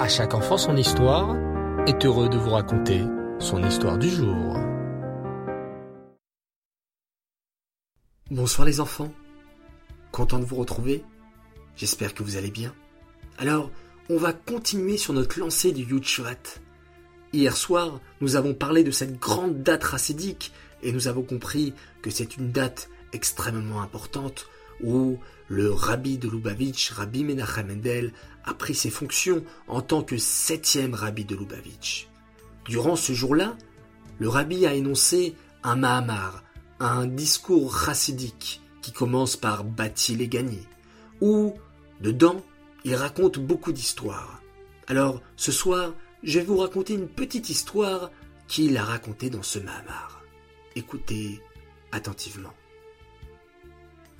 À chaque enfant son histoire est heureux de vous raconter son histoire du jour. Bonsoir les enfants. Content de vous retrouver. J'espère que vous allez bien. Alors, on va continuer sur notre lancée du Yud Hier soir, nous avons parlé de cette grande date racidique et nous avons compris que c'est une date extrêmement importante où le rabbi de Lubavitch, Rabbi Menachem Mendel, a pris ses fonctions en tant que septième rabbi de Lubavitch. Durant ce jour-là, le rabbi a énoncé un Mahamar, un discours chassidique qui commence par bâtir et gagner, où, dedans, il raconte beaucoup d'histoires. Alors, ce soir, je vais vous raconter une petite histoire qu'il a racontée dans ce Mahamar. Écoutez attentivement.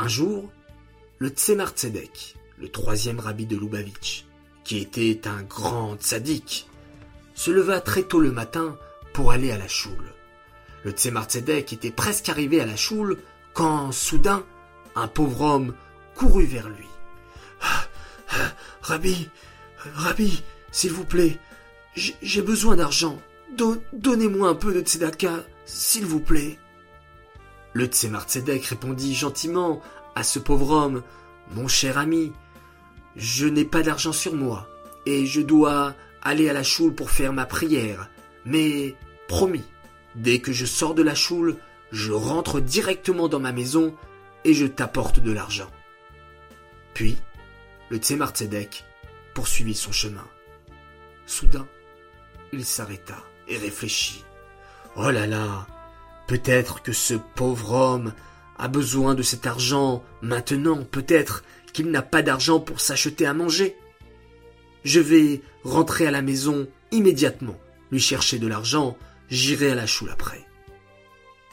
Un jour, le Tzemar Tzedek, le troisième rabbi de Lubavitch, qui était un grand sadique, se leva très tôt le matin pour aller à la choule. Le Tzemar Tzedek était presque arrivé à la choule quand, soudain, un pauvre homme courut vers lui. Ah, ah, rabbi, Rabbi, s'il vous plaît, j'ai besoin d'argent. Donnez-moi un peu de tzedaka, s'il vous plaît. Le Tzemar Tzedek répondit gentiment à ce pauvre homme, Mon cher ami, je n'ai pas d'argent sur moi, et je dois aller à la choule pour faire ma prière, mais promis, dès que je sors de la choule, je rentre directement dans ma maison et je t'apporte de l'argent. Puis, le Tzemar Tzedek poursuivit son chemin. Soudain, il s'arrêta et réfléchit. Oh là là, peut-être que ce pauvre homme a besoin de cet argent maintenant, peut-être qu'il n'a pas d'argent pour s'acheter à manger. Je vais rentrer à la maison immédiatement, lui chercher de l'argent, j'irai à la choule après.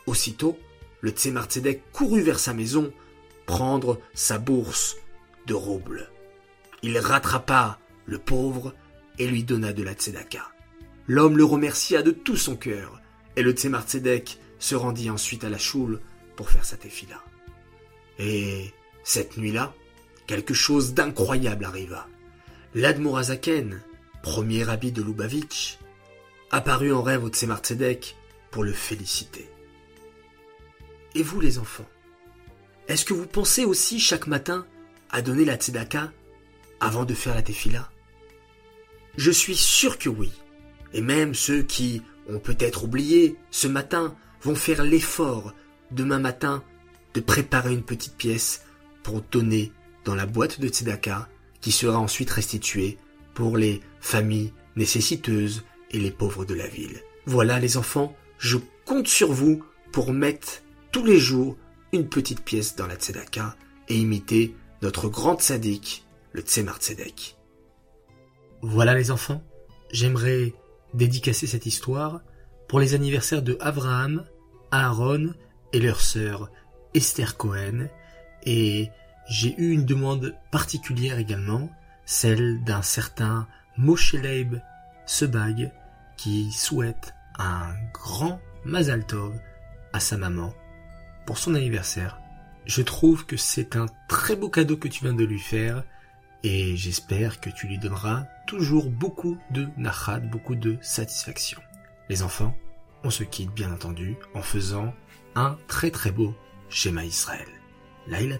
Aussitôt, le Tzemar courut vers sa maison prendre sa bourse de roubles. Il rattrapa le pauvre et lui donna de la tzedaka. L'homme le remercia de tout son cœur, et le Tzemar se rendit ensuite à la choule pour faire sa tefila. Et cette nuit-là, quelque chose d'incroyable arriva. L'Admorazaken, premier rabbi de Lubavitch, apparut en rêve au Tzemar pour le féliciter. Et vous les enfants, est-ce que vous pensez aussi chaque matin à donner la tzedaka avant de faire la tefila? Je suis sûr que oui. Et même ceux qui ont peut-être oublié ce matin vont faire l'effort demain matin de préparer une petite pièce pour donner dans la boîte de tzedaka qui sera ensuite restituée pour les familles nécessiteuses et les pauvres de la ville. Voilà les enfants, je compte sur vous pour mettre tous les jours une petite pièce dans la tzedaka et imiter notre grand tzaddik, le tzemar tzedek. Voilà les enfants, j'aimerais dédicacer cette histoire pour les anniversaires de Abraham, Aaron et leur sœur Esther Cohen et j'ai eu une demande particulière également, celle d'un certain Moshe Leib Sebag qui souhaite un grand Mazal Tov à sa maman pour son anniversaire. Je trouve que c'est un très beau cadeau que tu viens de lui faire et j'espère que tu lui donneras toujours beaucoup de nachad, beaucoup de satisfaction. Les enfants, on se quitte bien entendu en faisant un très très beau schéma Israël. Laïla.